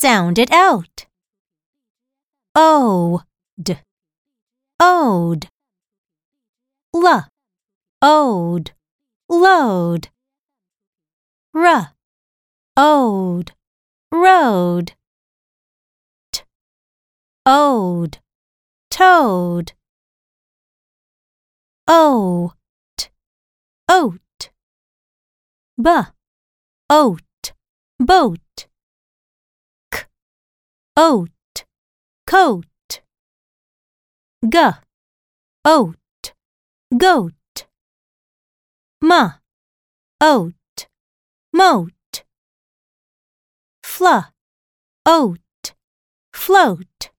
Sound it out. O, d, ode. L, ode, load. R, ode, road. T, ode, toad. O, t, oat. B, oat, boat. Oat, coat. G, oat, goat. M, oat, moat. Fl, oat, float.